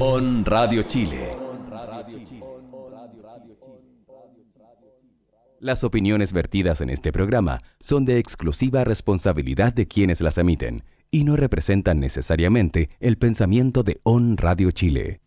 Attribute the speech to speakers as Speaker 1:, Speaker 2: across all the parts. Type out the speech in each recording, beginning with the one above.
Speaker 1: On Radio Chile. Las opiniones vertidas en este programa son de exclusiva responsabilidad de quienes las emiten y no representan necesariamente el pensamiento de On Radio Chile.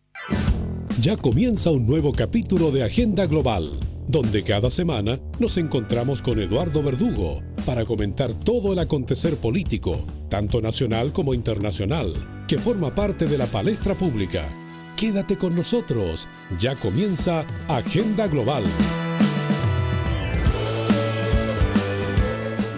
Speaker 2: Ya comienza un nuevo capítulo de Agenda Global, donde cada semana nos encontramos con Eduardo Verdugo para comentar todo el acontecer político, tanto nacional como internacional, que forma parte de la palestra pública. Quédate con nosotros, ya comienza Agenda Global.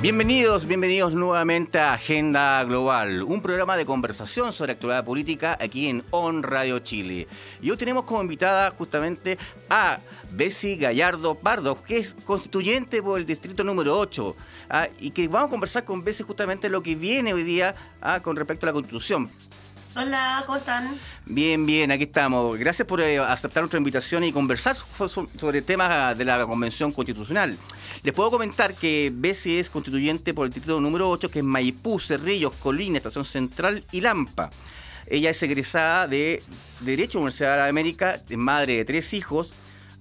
Speaker 3: Bienvenidos, bienvenidos nuevamente a Agenda Global, un programa de conversación sobre actualidad política aquí en On Radio Chile. Y hoy tenemos como invitada justamente a Bessie Gallardo Pardo, que es constituyente por el distrito número 8, ah, y que vamos a conversar con Bessie justamente lo que viene hoy día ah, con respecto a la constitución.
Speaker 4: Hola, ¿cómo están?
Speaker 3: Bien, bien, aquí estamos. Gracias por eh, aceptar nuestra invitación y conversar sobre temas de la Convención Constitucional. Les puedo comentar que Bessie es constituyente por el título número 8, que es Maipú, Cerrillos, Colina, Estación Central y Lampa. Ella es egresada de Derecho Universidad de América, madre de tres hijos,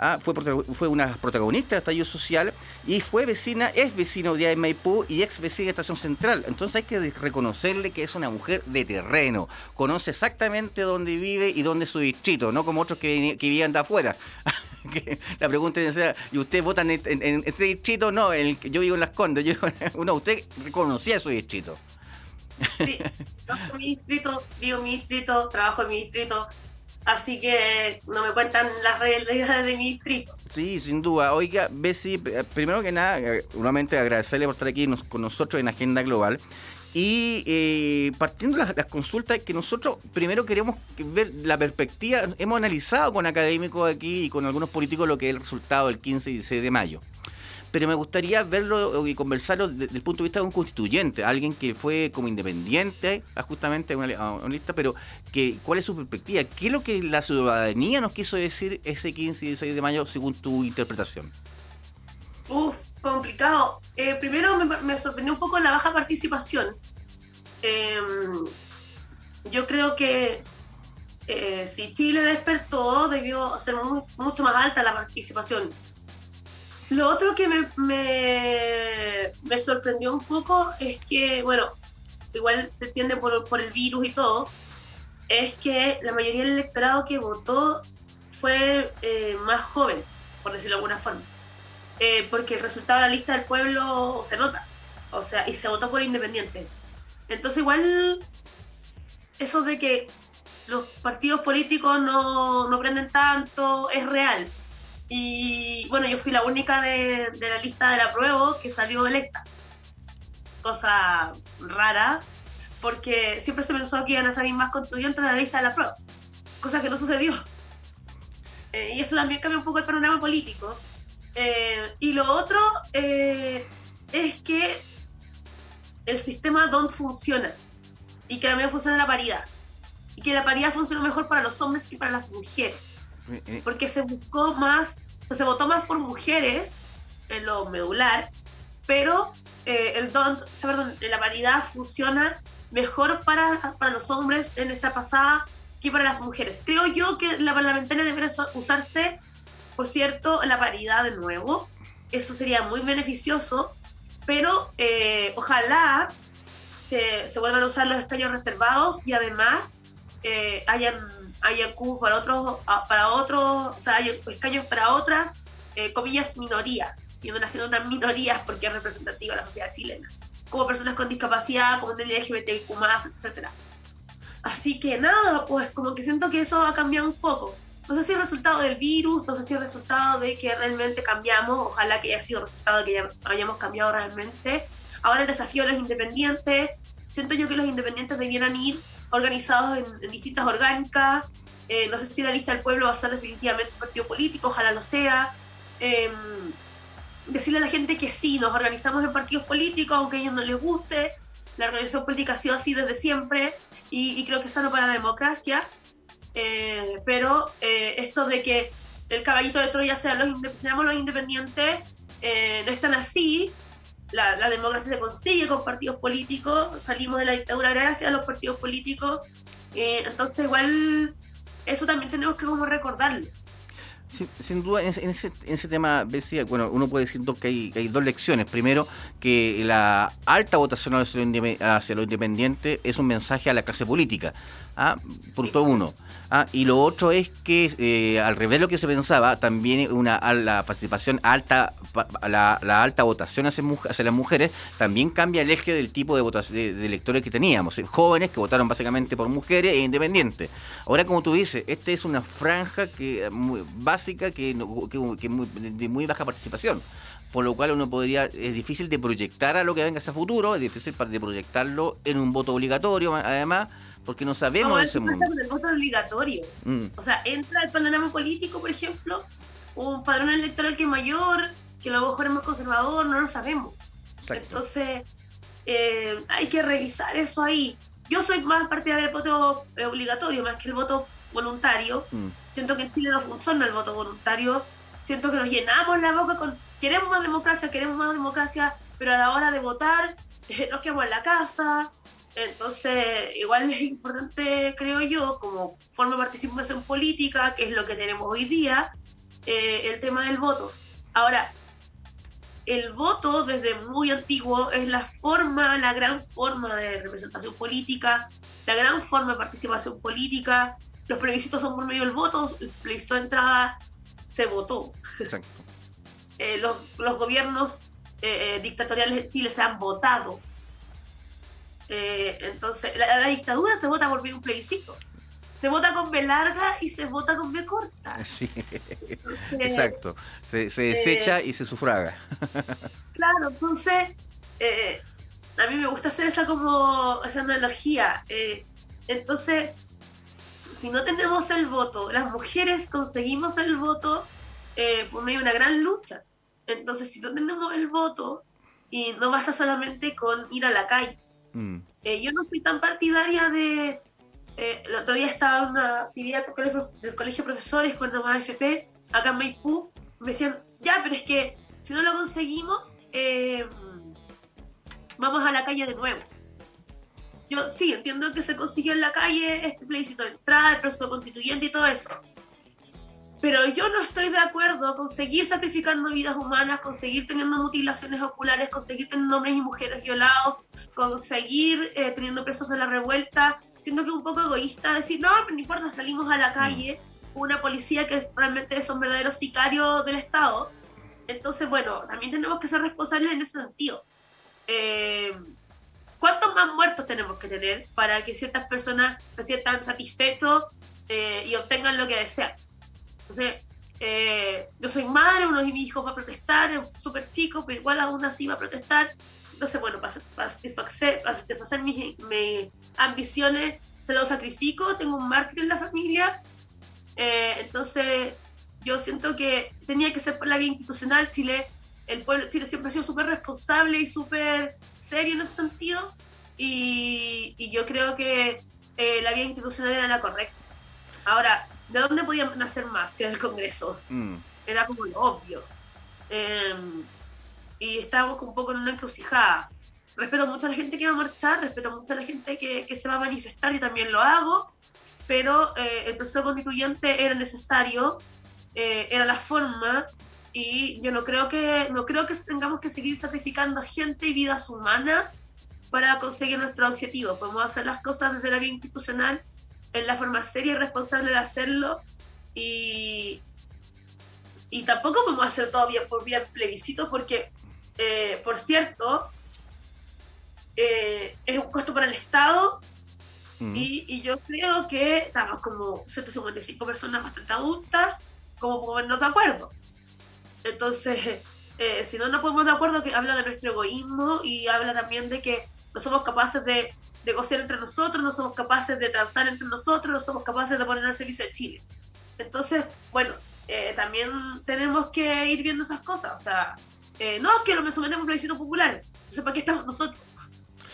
Speaker 3: Ah, fue, fue una protagonista de estallido social y fue vecina, es vecina de Maipú y ex vecina de Estación Central. Entonces hay que reconocerle que es una mujer de terreno, conoce exactamente dónde vive y dónde es su distrito, no como otros que, vivían de afuera. la pregunta es, ¿y usted vota en, este distrito? No, el, yo vivo en Las Condes. Yo, no, usted reconocía su distrito.
Speaker 4: Sí, trabajo en mi distrito, vivo en mi distrito, trabajo en mi distrito, Así que no me cuentan las realidades de mi distrito.
Speaker 3: Sí, sin duda. Oiga, Bessie, eh, primero que nada, eh, nuevamente agradecerle por estar aquí con nosotros en Agenda Global. Y eh, partiendo de las, consultas, que nosotros primero queremos ver la perspectiva, hemos analizado con académicos aquí y con algunos políticos lo que es el resultado del 15 y 16 de mayo pero me gustaría verlo y conversarlo desde el punto de vista de un constituyente, alguien que fue como independiente, justamente a una, lista, pero que cuál es su perspectiva, qué es lo que la ciudadanía nos quiso decir ese 15 y 16 de mayo según tu interpretación.
Speaker 4: Uf, complicado. Eh, primero me, sorprendió un poco la baja participación. Em, yo creo que eh, si Chile despertó, debió ser mucho más alta la participación lo otro que me, me, sorprendió un poco es que, bueno, igual se entiende por, por el virus y todo, es que la mayoría del electorado que votó fue eh, más joven, por decirlo de alguna forma. Eh, porque el resultado de la lista del pueblo se nota, o sea, y se votó por independiente. Entonces igual eso de que los partidos políticos no, no prenden tanto es real. Y bueno, yo fui la única de, la lista de la prueba que salió electa. Cosa rara, porque siempre se pensó que iban a salir más constituyentes de la lista de la prueba. Cosa que no sucedió. Eh, y eso también cambia un poco el panorama político. Eh, y lo otro eh, es que el sistema DONT funciona y que también funciona la paridad. Y que la paridad funciona mejor para los hombres que para las mujeres. Eh, eh. porque se buscó más, o sea, se votó más por mujeres en lo medular, pero eh, el don, perdón, la paridad funciona mejor para, para los hombres en esta pasada que para las mujeres. Creo yo que la parlamentaria debería usarse, por cierto, la paridad de nuevo. Eso sería muy beneficioso, pero ojalá se, se, vuelvan a usar los escaños reservados y además hayan cubos para otros, para otros, o sea, hay escaños para otras, eh, comillas, minorías, y una nación tan minorías porque es representativa de la sociedad chilena, como personas con discapacidad, como el LGBTIQ+, etc. Así que nada, pues como que siento que eso ha cambiado un poco. No sé si es resultado del virus, no sé si es resultado de que realmente cambiamos, ojalá que haya sido resultado de que ya hayamos cambiado realmente. Ahora el desafío de los independientes, siento yo que los independientes debieran ir organizados en, distintas orgánicas. Eh, no sé si la lista del pueblo va a ser definitivamente un partido político, ojalá lo sea. Em, decirle a la gente que sí, nos organizamos en partidos políticos, aunque a ellos no les guste. La organización política ha sido así desde siempre y, creo que es sano para la democracia. Eh, pero eh, esto de que el caballito de Troya sea los, seamos los independientes, no es tan así la, democracia se consigue con partidos políticos, salimos de la dictadura gracias a los partidos políticos, eh, entonces igual eso también tenemos que como recordarlo.
Speaker 3: Sin, duda, en ese, en ese, tema, decía, bueno, uno puede decir que hay, hay, dos lecciones. Primero, que la alta votación hacia lo, independiente es un mensaje a la clase política. ¿Ah? Punto uno. ¿ah? Y lo otro es que, eh, al revés de lo que se pensaba, también una la participación alta, la, alta votación hacia, hacia, las mujeres, también cambia el eje del tipo de, de, electores que teníamos. Eh, jóvenes que votaron básicamente por mujeres e independientes. Ahora, como tú dices, esta es una franja que muy, básica que, que, muy, de muy baja participación por lo cual uno podría, es difícil de proyectar a lo que venga hacia futuro, es difícil de proyectarlo en un voto obligatorio, además, porque no sabemos
Speaker 4: no,
Speaker 3: ese mundo.
Speaker 4: el voto obligatorio. Mm. O sea, entra el panorama político, por ejemplo, un padrón electoral que es mayor, que a lo mejor es más conservador, no lo sabemos. Entonces, eh, hay que revisar eso ahí. Yo soy más partidaria del voto eh, obligatorio, más que el voto voluntario. Mm. Siento que en Chile no funciona el voto voluntario. Siento que nos llenamos la boca con queremos más democracia, queremos más democracia, pero a la hora de votar nos quedamos en la casa, entonces, igual es importante, creo yo, como forma de participación política, que es lo que tenemos hoy día, eh, el tema del voto. Ahora, el voto desde muy antiguo es la forma, la gran forma de representación política, la gran forma de participación política. Los plebiscitos son por medio del voto, el plebiscito de entrada se votó. Eh, los, los, gobiernos eh, dictatoriales de Chile se han votado eh, entonces, la, dictadura se vota por un plebiscito. Se vota con B larga y se vota con B corta.
Speaker 3: Sí, exacto. Se, desecha eh, y se sufraga.
Speaker 4: claro, entonces, eh, a mí me gusta hacer esa como esa analogía. entonces, si no tenemos el voto, las mujeres conseguimos el voto por medio de una gran lucha. Entonces, si no tenemos el voto, y no basta solamente con ir a la calle, Mm. Eh, yo no soy tan partidaria de... Eh, el otro día estaba en una actividad del colegio, de profesores con la AFP, acá en Maipú, me decían, ya, pero es que si no lo conseguimos, eh, vamos a la calle de nuevo. Yo sí, entiendo que se consiguió en la calle este plebiscito de entrada, el proceso constituyente y todo eso. Pero yo no estoy de acuerdo con seguir sacrificando vidas humanas, con seguir teniendo mutilaciones oculares, con seguir teniendo hombres y mujeres violados, conseguir eh, teniendo presos de la revuelta, siendo que es un poco egoísta decir, no, pero no importa, salimos a la calle, mm. una policía que realmente son verdaderos sicarios del Estado. Entonces, bueno, también tenemos que ser responsables en ese sentido. Eh, ¿Cuántos más muertos tenemos que tener para que ciertas personas se sientan satisfechos eh, y obtengan lo que desean? Entonces, yo soy madre, uno de mis hijos va a protestar, es súper chico, pero igual aún así va a protestar. Entonces, bueno, para, satisfacer, mis, ambiciones, se lo sacrifico, tengo un mártir en la familia. Eh, entonces, yo siento que tenía que ser por la vía institucional. Chile, el pueblo Chile siempre ha sido súper responsable y súper serio en ese sentido. Y, yo creo que eh, la vía institucional era la correcta. Ahora, ¿de dónde podían nacer más que del Congreso? Mm. Era como lo obvio. Eh, y estábamos un poco en una encrucijada. Respeto mucho a la gente que va a marchar, respeto mucho a la gente que, que se va a manifestar, y también lo hago, pero eh, el proceso constituyente era necesario, eh, era la forma, y yo no creo que no creo que tengamos que seguir sacrificando gente y vidas humanas para conseguir nuestro objetivo. Podemos hacer las cosas desde la vía institucional, en la forma seria y responsable de hacerlo, y, y tampoco podemos hacer todo bien por vía plebiscito, porque eh, por cierto, eh, es un costo para el Estado y, yo creo que estamos como 155 personas bastante adultas como ponernos de acuerdo. Entonces, eh, si no nos ponemos de acuerdo, que habla de nuestro egoísmo y habla también de que no somos capaces de negociar entre nosotros, no somos capaces de transar entre nosotros, no somos capaces de poner al servicio de Chile. Entonces, bueno, también tenemos que ir viendo esas cosas. O sea, eh, no, es que lo me sometemos a un plebiscito popular. No sé para qué estamos nosotros.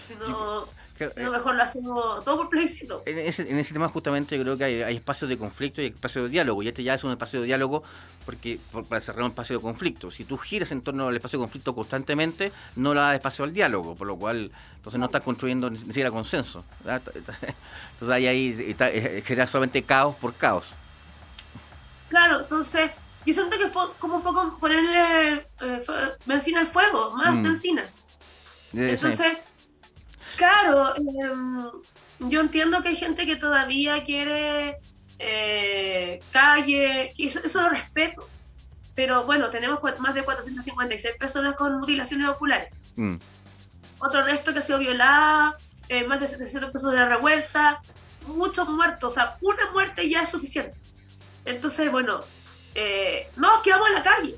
Speaker 4: Sino mejor lo hacemos todo por plebiscito.
Speaker 3: En ese, en ese tema justamente yo creo que hay, espacios de conflicto y espacios de diálogo. Y este ya es un espacio de diálogo porque para cerrar un espacio de conflicto. Si tú giras en torno al espacio de conflicto constantemente, no le das espacio al diálogo, por lo cual entonces no estás construyendo ni siquiera consenso. Entonces ahí, ahí está, genera solamente caos por caos.
Speaker 4: Claro, entonces yo siento que es como un poco ponerle eh, benzina al fuego, más mm. benzina. Entonces, claro, em, yo entiendo que hay gente que todavía quiere eh, calle, y eso, lo respeto. Pero bueno, tenemos más de 456 personas con mutilaciones oculares. Mm. Otro resto que ha sido violada, eh, más de 700 personas de revuelta, muchos muertos. O sea, una muerte ya es suficiente. Entonces, bueno, eh, nos quedamos en la calle.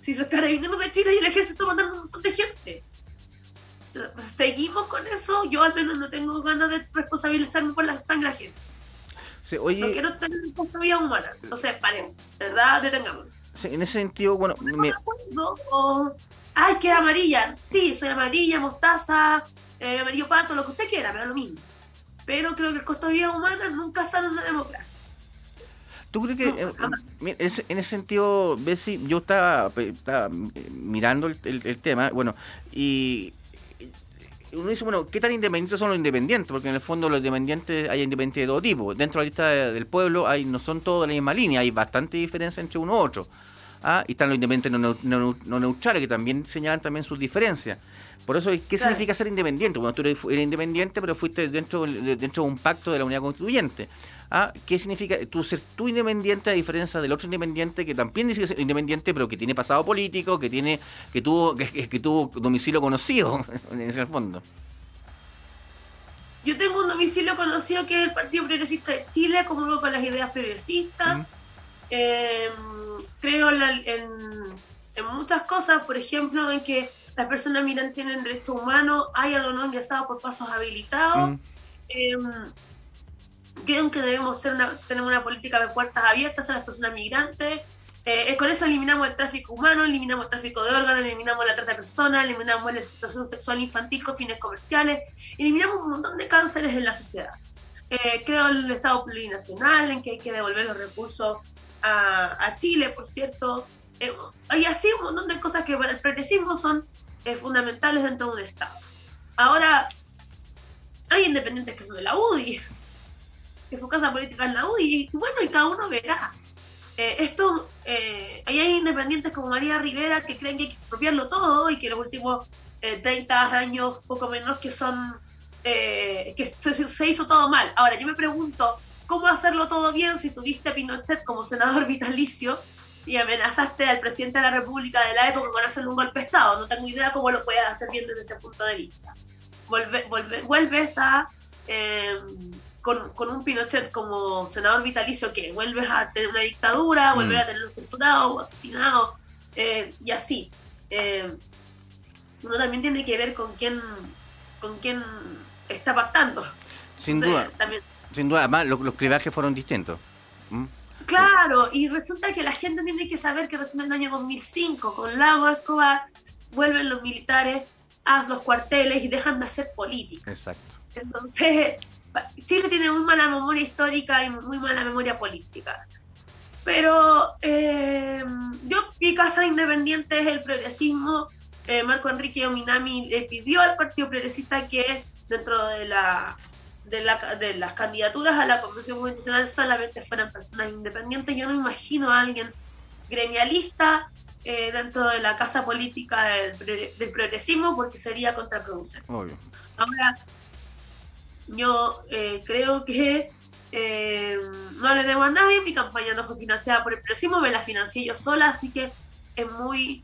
Speaker 4: Si se está reviviendo de Chile y el ejército mandando un montón de gente. Seguimos con eso, yo al menos no tengo ganas de responsabilizarme por la sangre ajena. Sí, oye, no quiero tener vida humana. Entonces, paremos, ¿verdad? Detengamos.
Speaker 3: Sí, en ese sentido, bueno, me...
Speaker 4: o, ay, que amarilla. Sí, soy amarilla, mostaza, eh, amarillo pato, lo que usted quiera, pero lo mismo. Pero creo que el costo de vida humana nunca sale en una democracia.
Speaker 3: ¿Tú crees que, eh, en ese sentido, Bessie, yo estaba, mirando el, tema, bueno, y uno dice, bueno, ¿qué tan independientes son los independientes? Porque en el fondo los independientes hay independientes de todo tipo. Dentro de la lista del pueblo hay no son todos de la misma línea, hay bastante diferencia entre uno u otro. ¿ah? Y están los independientes no, neutrales, que también señalan también sus diferencias. Por eso, ¿qué significa ser independiente? Bueno, tú eres, independiente, pero fuiste dentro, dentro de un pacto de la unidad constituyente. ¿Ah? ¿Qué significa tú ser tú independiente a diferencia del otro independiente que también dice que es independiente, pero que tiene pasado político, que tiene que tuvo que, que tuvo domicilio conocido en ese fondo?
Speaker 4: Yo tengo un domicilio conocido que es el Partido Progresista de Chile, como con las ideas progresistas. Em, creo en, muchas cosas, por ejemplo, en que las personas migrantes tienen derechos humanos, hay algo no ingresado por pasos habilitados. Em, creo que debemos tener una política de puertas abiertas a las personas migrantes. Eh, con eso eliminamos el tráfico humano, eliminamos el tráfico de órganos, eliminamos la trata de personas, eliminamos la explotación sexual infantil con fines comerciales, eliminamos un montón de cánceres en la sociedad. Eh, creo en el Estado plurinacional, en que hay que devolver los recursos a, Chile, por cierto. Eh, y así un montón de cosas que para el progresismo son eh, fundamentales dentro de un Estado. Ahora, hay independientes que son de la UDI, que su casa política es la UDI, y bueno, y cada uno verá. Eh, esto, eh, ahí hay independientes como María Rivera que creen que hay que expropiarlo todo y que los últimos 30 eh, años, poco menos, que son, que se, hizo todo mal. Ahora, yo me pregunto, ¿cómo hacerlo todo bien si tuviste a Pinochet como senador vitalicio y amenazaste al presidente de la República de la época con hacerle un golpe de Estado? No tengo idea cómo lo puedes hacer bien desde ese punto de vista. vuelves a con, con, un Pinochet como senador vitalicio que vuelves a tener una dictadura, mm. vuelves a tener torturado o asesinado, eh, y así. Eh, uno también tiene que ver con quién, con quién está pactando.
Speaker 3: Sin duda. Sin duda, además los, los cribajes fueron distintos.
Speaker 4: ¿Mm? Claro, y resulta que la gente tiene que saber que recién en el año 2005, con Lago Escobar, vuelven los militares a los cuarteles y dejan de hacer política.
Speaker 3: Exacto.
Speaker 4: Entonces, Chile tiene muy mala memoria histórica y muy mala memoria política. Pero eh, yo, mi casa independiente es el progresismo. Eh, Marco Enrique Ominami le pidió al Partido Progresista que dentro de, la, de, la, de las candidaturas a la Convención Constitucional solamente fueran personas independientes. Yo no imagino a alguien gremialista eh, dentro de la casa política del, del, progresismo porque sería contraproducente. Ahora, yo eh, creo que eh, no le debo a nadie, mi campaña no fue financiada por el próximo, me la financié yo sola, así que es muy,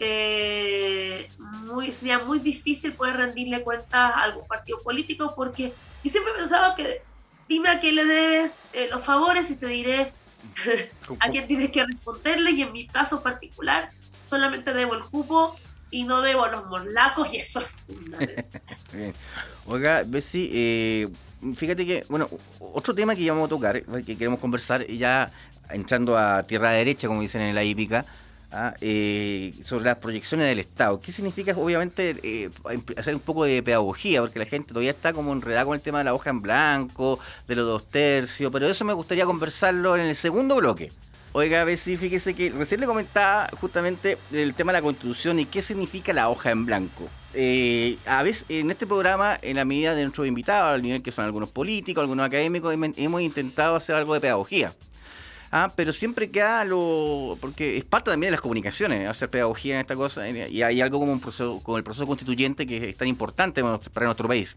Speaker 4: eh, muy sería muy difícil poder rendirle cuentas a algún partido político porque yo siempre pensaba que dime a quién le debes los favores y te diré a quién tienes que responderle y en mi caso particular solamente debo el cupo y no debo los morlacos y eso.
Speaker 3: Oiga, Bessie, eh, fíjate que, bueno, otro tema que íbamos a tocar, eh, que queremos conversar, ya entrando a tierra derecha, como dicen en la hípica, ¿ah? Eh, sobre las proyecciones del Estado. ¿Qué significa, obviamente, eh, hacer un poco de pedagogía? Porque la gente todavía está como enredada con el tema de la hoja en blanco, de los dos tercios, pero eso me gustaría conversarlo en el segundo bloque. Oiga, a ver si fíjese que recién le comentaba justamente el tema de la constitución y qué significa la hoja en blanco. Eh, a veces en este programa, en la medida de nuestros invitados, al nivel que son algunos políticos, algunos académicos, hemos intentado hacer algo de pedagogía. Ah, pero siempre queda lo. Porque es parte también de las comunicaciones, hacer pedagogía en esta cosa. Y hay algo como, un proceso, como el proceso constituyente que es tan importante para nuestro país.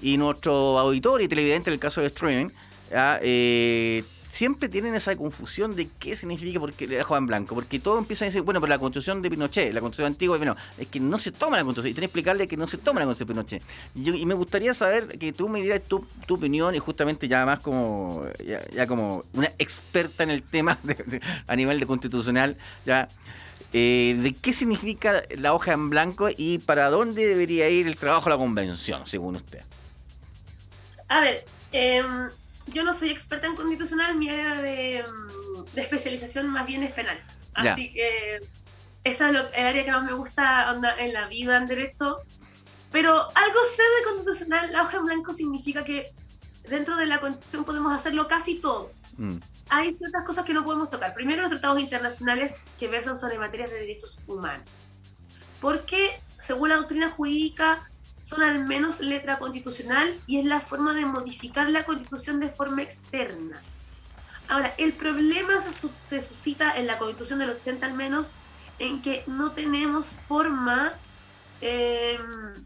Speaker 3: Y nuestro auditor y televidente, en el caso del streaming, ah, eh, siempre tienen esa confusión de qué significa porque le dejo en blanco. Porque todo empieza a decir, bueno, pero la constitución de Pinochet, la constitución antigua, bueno, es que no se toma la constitución. Y tiene que explicarle que no se toma la constitución de Pinochet. Y, me gustaría saber que tú me dieras tu, opinión y justamente ya más como ya, como una experta en el tema a nivel de constitucional, ya. Eh, ¿De qué significa la hoja en blanco y para dónde debería ir el trabajo de la convención, según usted?
Speaker 4: A ver, eh, yo no soy experta en constitucional, mi área de, mm, especialización más bien es penal. Así que esa es el área que más me gusta en la vida, en derecho. Pero algo sé de constitucional, la hoja en blanco significa que dentro de la constitución podemos hacerlo casi todo. Mm. Hay ciertas cosas que no podemos tocar. Primero, los tratados internacionales que versan sobre materias de derechos humanos. Porque, según la doctrina jurídica, son al menos letra constitucional y es la forma de modificar la constitución de forma externa. Ahora, el problema se, suscita en la constitución del 80 al menos, en que no tenemos forma em,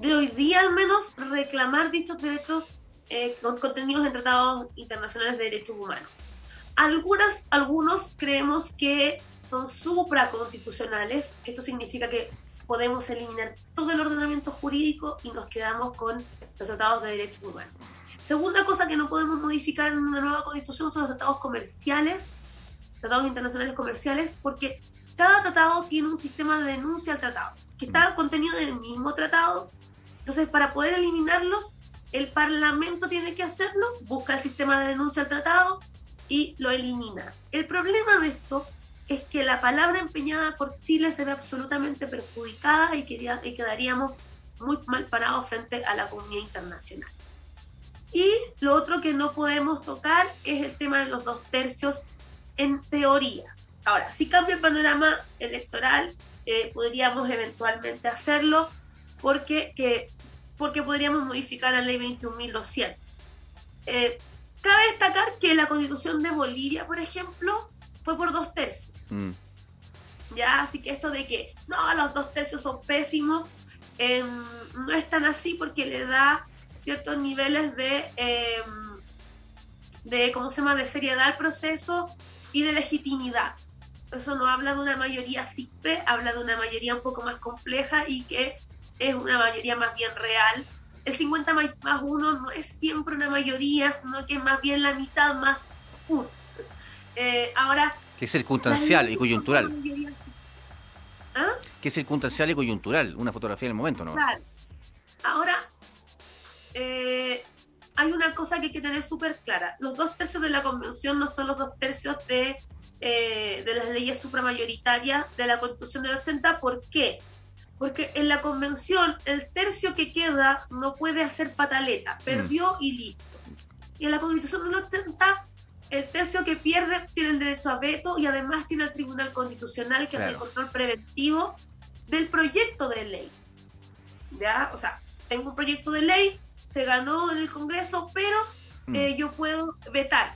Speaker 4: de hoy día al menos reclamar dichos derechos eh, contenidos en tratados internacionales de derechos humanos. Algunas, algunos creemos que son supraconstitucionales, esto significa que podemos eliminar todo el ordenamiento jurídico y nos quedamos con los tratados de derechos humanos. Segunda cosa que no podemos modificar en una nueva constitución son los tratados comerciales, tratados internacionales comerciales, porque cada tratado tiene un sistema de denuncia al tratado, que está contenido en el mismo tratado. Entonces, para poder eliminarlos, el Parlamento tiene que hacerlo, busca el sistema de denuncia al tratado y lo elimina. El problema de esto es que la palabra empeñada por Chile se ve absolutamente perjudicada y, quedaríamos muy mal parados frente a la comunidad internacional. Y lo otro que no podemos tocar es el tema de los dos tercios en teoría. Ahora, si cambia el panorama electoral, eh, podríamos eventualmente hacerlo porque, que, porque podríamos modificar la ley 21.200. Eh, cabe destacar que la constitución de Bolivia, por ejemplo, fue por dos tercios. Mm. Ya, así que esto de que no, los dos tercios son pésimos, em, no es tan así porque le da ciertos niveles de, em, de, ¿cómo se llama?, de seriedad al proceso y de legitimidad. Eso no habla de una mayoría simple, habla de una mayoría un poco más compleja y que es una mayoría más bien real. El 50 más, más 1 no es siempre una mayoría, sino que es más bien la mitad más 1. Eh, ahora,
Speaker 3: que es circunstancial y coyuntural. ¿Ah? Que es circunstancial y coyuntural, una fotografía en el momento, ¿no? Claro.
Speaker 4: Ahora, eh, hay una cosa que hay que tener súper clara. Los dos tercios de la convención no son los dos tercios de, eh, de las leyes supramayoritarias de la constitución del 80. ¿Por qué? Porque en la convención el tercio que queda no puede hacer pataleta, perdió mm. y listo. Y en la constitución del 80 el tercio que pierde tiene el derecho a veto y además tiene el Tribunal Constitucional que hace el control preventivo del proyecto de ley. ¿Ya? O sea, tengo un proyecto de ley, se ganó en el Congreso, pero mm. eh, yo puedo vetar.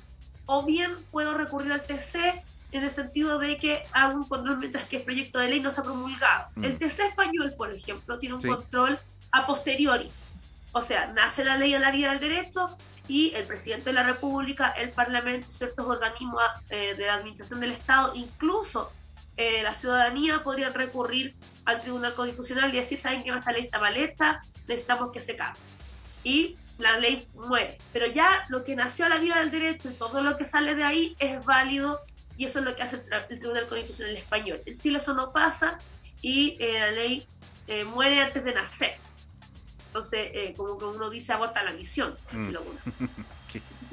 Speaker 4: O bien puedo recurrir al TC en el sentido de que hago un control mientras que el proyecto de ley no se ha promulgado. Mm. El TC español, por ejemplo, tiene un control a posteriori. O sea, nace la ley a la vida del derecho, y el presidente de la República, el Parlamento, ciertos organismos eh, de la administración del Estado, incluso eh, la ciudadanía podrían recurrir al Tribunal Constitucional y decir, saben que esta ley está mal hecha, necesitamos que se cambie. Y la ley muere. Pero ya lo que nació a la vida del derecho y todo lo que sale de ahí es válido y eso es lo que hace el Tribunal Constitucional español. En Chile eso no pasa y eh, la ley muere antes de nacer. Entonces, eh, como que uno dice, aborta la misión. Mm.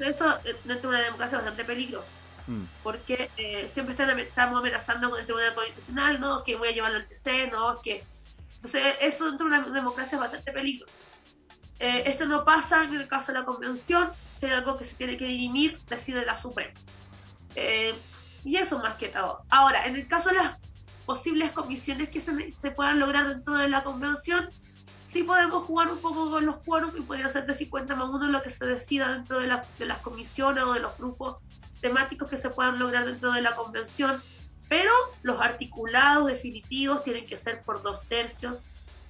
Speaker 4: Eso, eh, dentro de una democracia, es bastante peligroso. mm. porque eh, siempre están, estamos amenazando con el Tribunal Constitucional, ¿no? Que voy a llevarlo al TC, ¿no? Que... Entonces, eso dentro de una democracia es bastante peligroso. Eh, esto no pasa en el caso de la convención, si hay algo que se tiene que dirimir, decide la Suprema. Eh, y eso más que todo. Ahora, en el caso de las posibles comisiones que se, se puedan lograr dentro de la convención, sí podemos jugar un poco con los quórum y podría ser de 50 más 1 lo que se decida dentro de, de las comisiones o de los grupos temáticos que se puedan lograr dentro de la convención, pero los articulados definitivos tienen que ser por dos tercios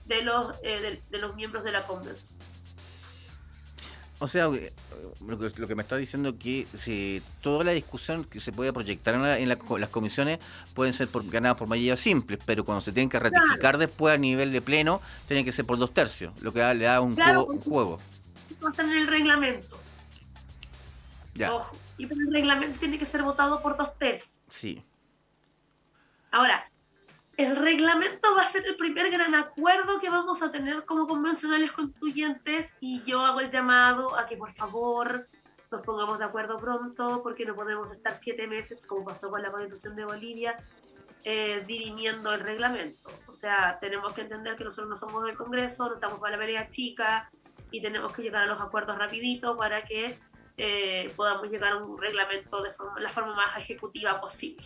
Speaker 4: de los, eh, de los miembros de la convención.
Speaker 3: O sea, eh, lo que, me está diciendo es que si toda la discusión que se puede proyectar en, las comisiones pueden ser por, ganadas por mayoría simple, pero cuando se tienen que ratificar después a nivel de pleno, tienen que ser por dos tercios, lo que le da un, juego, un juego.
Speaker 4: en el reglamento. Ya. y por el reglamento tiene que ser votado por dos tercios.
Speaker 3: Sí.
Speaker 4: Ahora, el reglamento va a ser el primer gran acuerdo que vamos a tener como convencionales constituyentes y yo hago el llamado a que por favor nos pongamos de acuerdo pronto porque no podemos estar siete meses como pasó con la constitución de Bolivia eh, dirimiendo el reglamento. O sea, tenemos que entender que nosotros no somos del Congreso, no estamos para la pelea chica y tenemos que llegar a los acuerdos rapidito para que eh, podamos llegar a un reglamento de la forma más ejecutiva posible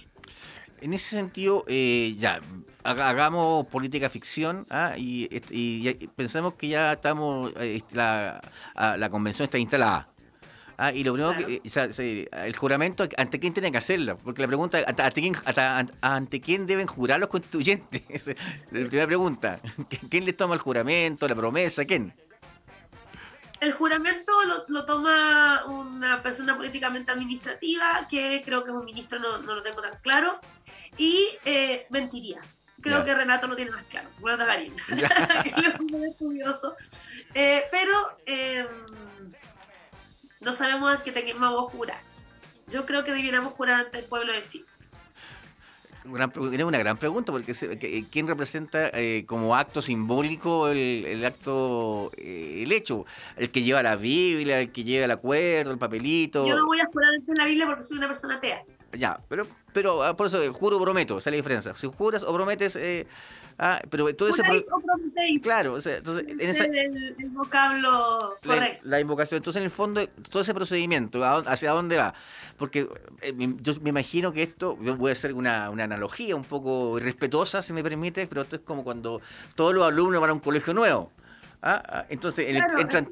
Speaker 3: en ese sentido, eh, ya, hagamos política ficción ¿ah? y, pensemos que ya estamos, eh, la, la convención está instalada. ¿ah? y lo primero que, eh, el juramento, ¿ante quién tiene que hacerlo? Porque la pregunta, ¿ante quién, ante quién deben jurar los constituyentes? la primera pregunta. ¿Quién les toma el juramento, la promesa? ¿Quién?
Speaker 4: El juramento lo, toma una persona políticamente administrativa, que creo que es un ministro, no, no lo tengo tan claro, y eh, mentiría. Creo que Renato lo tiene más claro, bueno, Garín, que es muy estudioso. Eh, pero em, no sabemos que tengamos jurar. Yo creo que debiéramos jurar ante el pueblo de Chile.
Speaker 3: Es una gran pregunta, porque ¿quién representa eh, como acto simbólico el, acto, eh, el hecho? El que lleva la Biblia, el que lleva el acuerdo, el papelito.
Speaker 4: Yo no voy a jurar ante la Biblia porque soy una persona atea.
Speaker 3: Ya, pero, pero ah, por eso juro o prometo, esa es la diferencia. Si juras o prometes, eh, ah, pero todo ese.
Speaker 4: O prometéis.
Speaker 3: Claro, o sea, entonces.
Speaker 4: En esa, el, vocablo correcto.
Speaker 3: La, invocación. Entonces, en el fondo, todo ese procedimiento, ¿hacia dónde va? Porque eh, yo me imagino que esto puede ser una, una analogía un poco irrespetuosa, si me permite, pero esto es como cuando todos los alumnos van a un colegio nuevo. Ah, ah, entonces entran,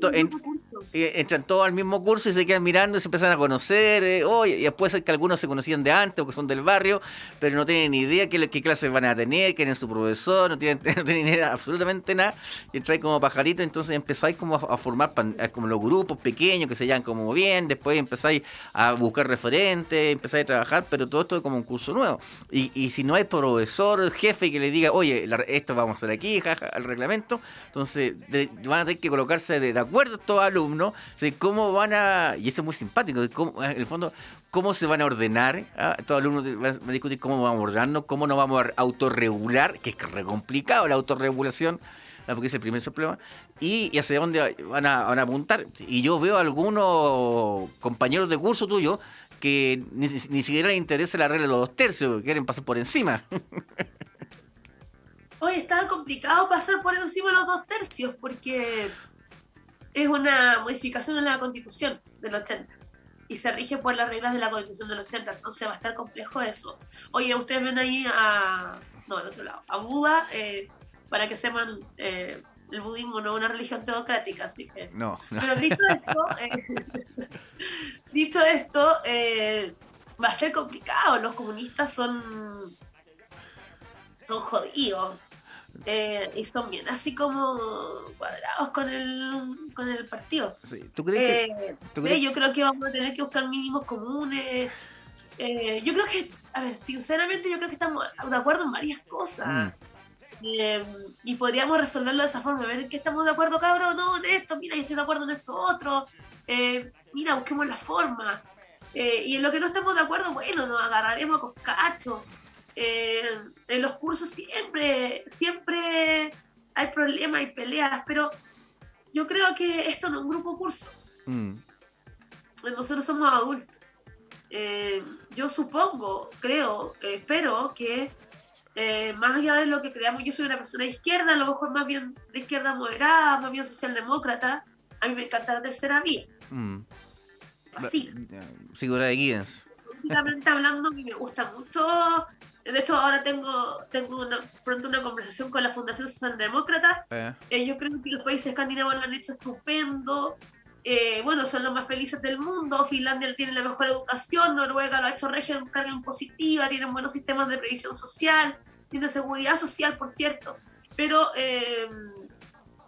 Speaker 3: eh, entran, todos al mismo curso y se quedan mirando y se empiezan a conocer. Eh, y después ser que algunos se conocían de antes o que son del barrio, pero no tienen ni idea qué, qué clases van a tener, quién es su profesor, no tienen, no tienen idea absolutamente nada. Y entráis como pajarito, entonces empezáis como a, formar como los grupos pequeños que se llevan como bien, después empezáis a buscar referentes, empezáis a trabajar, pero todo esto es como un curso nuevo. Y, y si no hay profesor, jefe que le diga, oye, esto vamos a hacer aquí, jaja, el reglamento, entonces van a tener que colocarse de, acuerdo todos alumnos, de cómo van a, y eso es muy simpático, de cómo, en el fondo, cómo se van a ordenar, ¿ah? los alumnos van a discutir cómo vamos a ordenarnos, cómo nos vamos a autorregular, que es re complicado la autorregulación, porque es el primer problema, y, hacia dónde van a, van apuntar. Y yo veo a algunos compañeros de curso tuyo que ni, ni siquiera les interesa la regla de los dos tercios, quieren pasar por encima.
Speaker 4: hoy estaba complicado pasar por encima de los dos tercios porque es una modificación en la constitución del 80 y se rige por las reglas de la constitución del 80, entonces va a estar complejo eso. Oye, ustedes ven ahí a, no, al otro lado, a Buda, eh, para que sepan, eh, el budismo no es una religión teocrática, así que...
Speaker 3: No.
Speaker 4: Pero dicho esto, eh, dicho esto va a ser complicado, los comunistas son son jodidos. Eh, y son bien así como cuadrados con el, con el partido.
Speaker 3: ¿Tú crees que,
Speaker 4: eh, Yo creo que vamos a tener que buscar mínimos comunes. Eh, yo creo que, a ver, sinceramente yo creo que estamos de acuerdo en varias cosas. Mm. y podríamos resolverlo de esa forma, a ver qué estamos de acuerdo, cabrón, no, en esto, mira, yo estoy de acuerdo en esto otro, mira, busquemos la forma. y en lo que no estamos de acuerdo, bueno, nos agarraremos a coscacho. Eh, en los cursos siempre, siempre hay problemas, y peleas, pero yo creo que esto no es un grupo curso. Mm. Nosotros somos adultos. eh, yo supongo, creo, espero que eh, más allá de lo que creamos, yo soy una persona de izquierda, a lo mejor más bien de izquierda moderada, más bien socialdemócrata, a mí me encanta la tercera vía. Mm.
Speaker 3: Así. Segura de guías.
Speaker 4: Políticamente hablando, a mí me gusta mucho. De hecho, ahora tengo, tengo pronto una conversación con la Fundación Socialdemócrata. Eh. Eh, yo creo que los países escandinavos lo han hecho estupendo. Eh, bueno, son los más felices del mundo. Finlandia tiene la mejor educación. Noruega lo ha hecho regia en carga impositiva. Tienen buenos sistemas de previsión social. Tiene seguridad social, por cierto. Pero,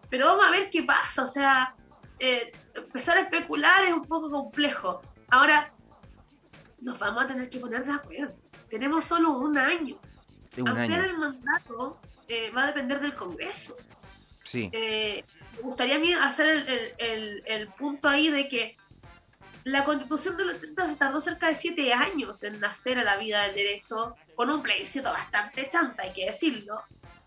Speaker 4: pero vamos a ver qué pasa. O sea, empezar a especular es un poco complejo. Ahora, nos vamos a tener que poner de acuerdo. Tenemos solo un año. Ampliar el mandato eh, va a depender del Congreso.
Speaker 3: Sí.
Speaker 4: Eh, me gustaría a mí hacer el, el, el, punto ahí de que la constitución de los 80 se tardó cerca de siete años en nacer a la vida del derecho, con un plebiscito bastante chanta, hay que decirlo.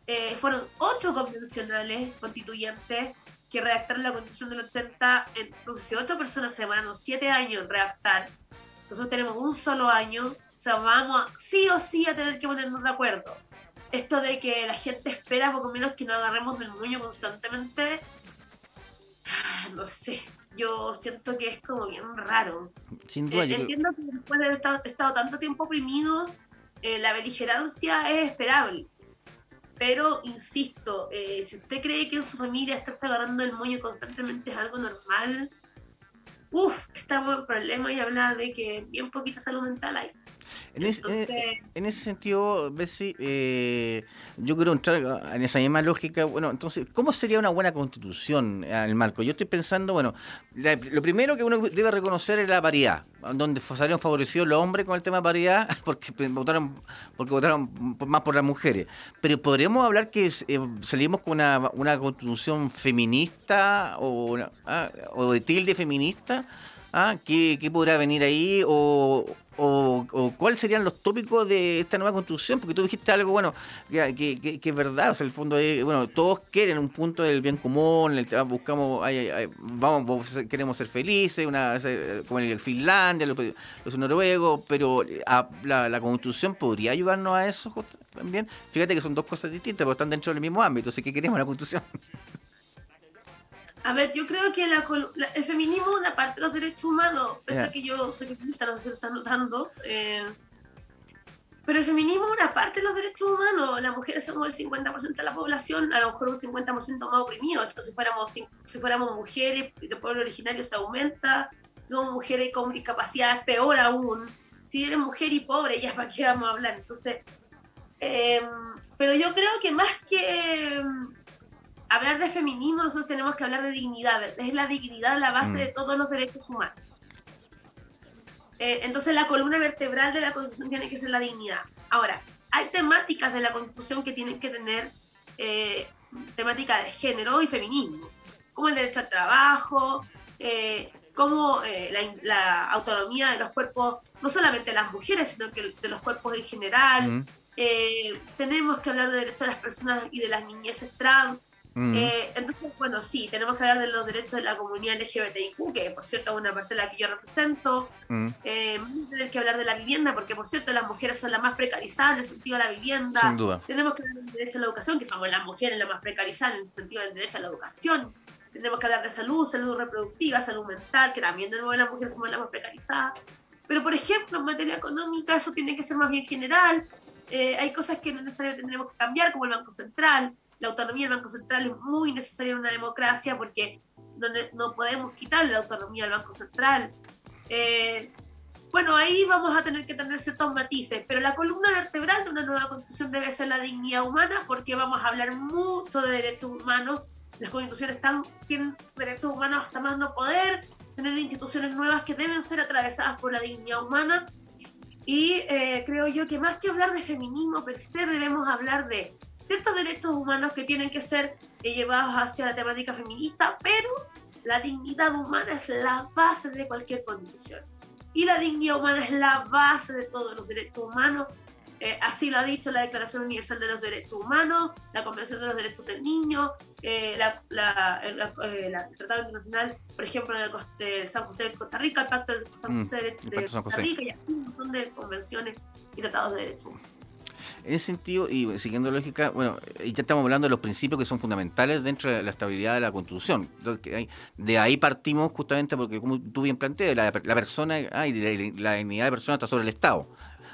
Speaker 4: Eh, fueron ocho convencionales constituyentes que redactaron la constitución de los 80, entonces si ocho personas se demoraron siete años en redactar, nosotros tenemos un solo año, o sea, vamos a, sí o sí a tener que ponernos de acuerdo. Esto de que la gente espera poco menos que nos agarremos del moño constantemente, no sé, yo siento que es como bien raro.
Speaker 3: Sin duda.
Speaker 4: Eh, entiendo que después de haber estado, tanto tiempo oprimidos, eh, la beligerancia es esperable pero, insisto, eh, si usted cree que en su familia estarse agarrando el moño constantemente es algo normal, uff, estamos en problema y habla de que bien poquita salud mental hay.
Speaker 3: En, eh, en, ese sentido, Bessie, eh, yo quiero entrar en esa misma lógica. Bueno, entonces, ¿cómo sería una buena constitución al marco? Yo estoy pensando, bueno, lo primero que uno debe reconocer es la paridad, donde salieron favorecidos los hombres con el tema de paridad porque votaron, porque votaron más por las mujeres. Pero podríamos hablar que eh, salimos con una, una constitución feminista o, ah, o de tilde feminista. ¿Ah? ¿Qué, ¿Qué podrá venir ahí? O, o, cuáles serían los tópicos de esta nueva construcción, porque tú dijiste algo, bueno, que, es verdad, o sea, el fondo es, bueno, todos quieren un punto del bien común, el, buscamos, vamos, queremos ser felices, una como el Finlandia, los, noruegos, pero la, la, constitución podría ayudarnos a eso también. Fíjate que son dos cosas distintas, pero están dentro del mismo ámbito, así que queremos la constitución.
Speaker 4: A ver, yo creo que el feminismo una parte de los derechos humanos, pese que yo soy feminista, no se está notando. Eh, pero el feminismo es una parte de los derechos humanos. Las mujeres somos el 50% de la población, a lo mejor un 50% más oprimido. Entonces, si fuéramos, si fuéramos mujeres de pueblo originario se aumenta. Si somos mujeres con discapacidades, peor aún. Si eres mujer y pobre, ya para qué vamos a hablar. Entonces, eh, pero yo creo que más que hablar de feminismo, nosotros tenemos que hablar de dignidad. Es la dignidad la base mm. de todos los derechos humanos. Eh, entonces la columna vertebral de la Constitución tiene que ser la dignidad. Ahora, hay temáticas de la Constitución que tienen que tener eh, temática de género y feminismo, como el derecho al trabajo, eh, como la, autonomía de los cuerpos, no solamente de las mujeres, sino que de los cuerpos en general. Mm. tenemos que hablar de derechos de las personas y de las niñeces trans, Mm. Eh, entonces, bueno, sí, tenemos que hablar de los derechos de la comunidad LGBTIQ, que por cierto es una parte de la que yo represento. Mm. Eh, tenemos que hablar de la vivienda, porque por cierto las mujeres son las más precarizadas en el sentido de la vivienda.
Speaker 3: Sin duda.
Speaker 4: Tenemos que hablar del derecho a la educación, que somos las mujeres las más precarizadas en el sentido del derecho a la educación. Tenemos que hablar de salud, salud reproductiva, salud mental, que también de nuevo las mujeres somos las más precarizadas. Pero, por ejemplo, en materia económica eso tiene que ser más bien general. Eh, hay cosas que no necesariamente tendremos que cambiar, como el Banco Central la autonomía del Banco Central es muy necesaria en una democracia porque no, no podemos quitarle la autonomía al Banco Central. Eh, bueno, ahí vamos a tener que tener ciertos matices, pero la columna vertebral de una nueva constitución debe ser la dignidad humana porque vamos a hablar mucho de derechos humanos. Las constituciones están, tienen derechos humanos hasta más no poder, tener instituciones nuevas que deben ser atravesadas por la dignidad humana. Y eh, creo yo que más que hablar de feminismo per se, debemos hablar de ciertos derechos humanos que tienen que ser eh, llevados hacia la temática feminista, pero la dignidad humana es la base de cualquier constitución. Y la dignidad humana es la base de todos los derechos humanos. Eh, así lo ha dicho la Declaración Universal de los Derechos Humanos, la Convención de los Derechos del Niño, eh, la, el Tratado Internacional, por ejemplo, de, San José de Costa Rica, el Pacto de San mm, José de, Costa Rica, y así un montón de convenciones y tratados de derechos humanos.
Speaker 3: En ese sentido, y siguiendo la lógica, bueno, ya estamos hablando de los principios que son fundamentales dentro de la estabilidad de la Constitución. De ahí partimos justamente porque, como tú bien planteas, la, persona la, dignidad de la persona está sobre el Estado.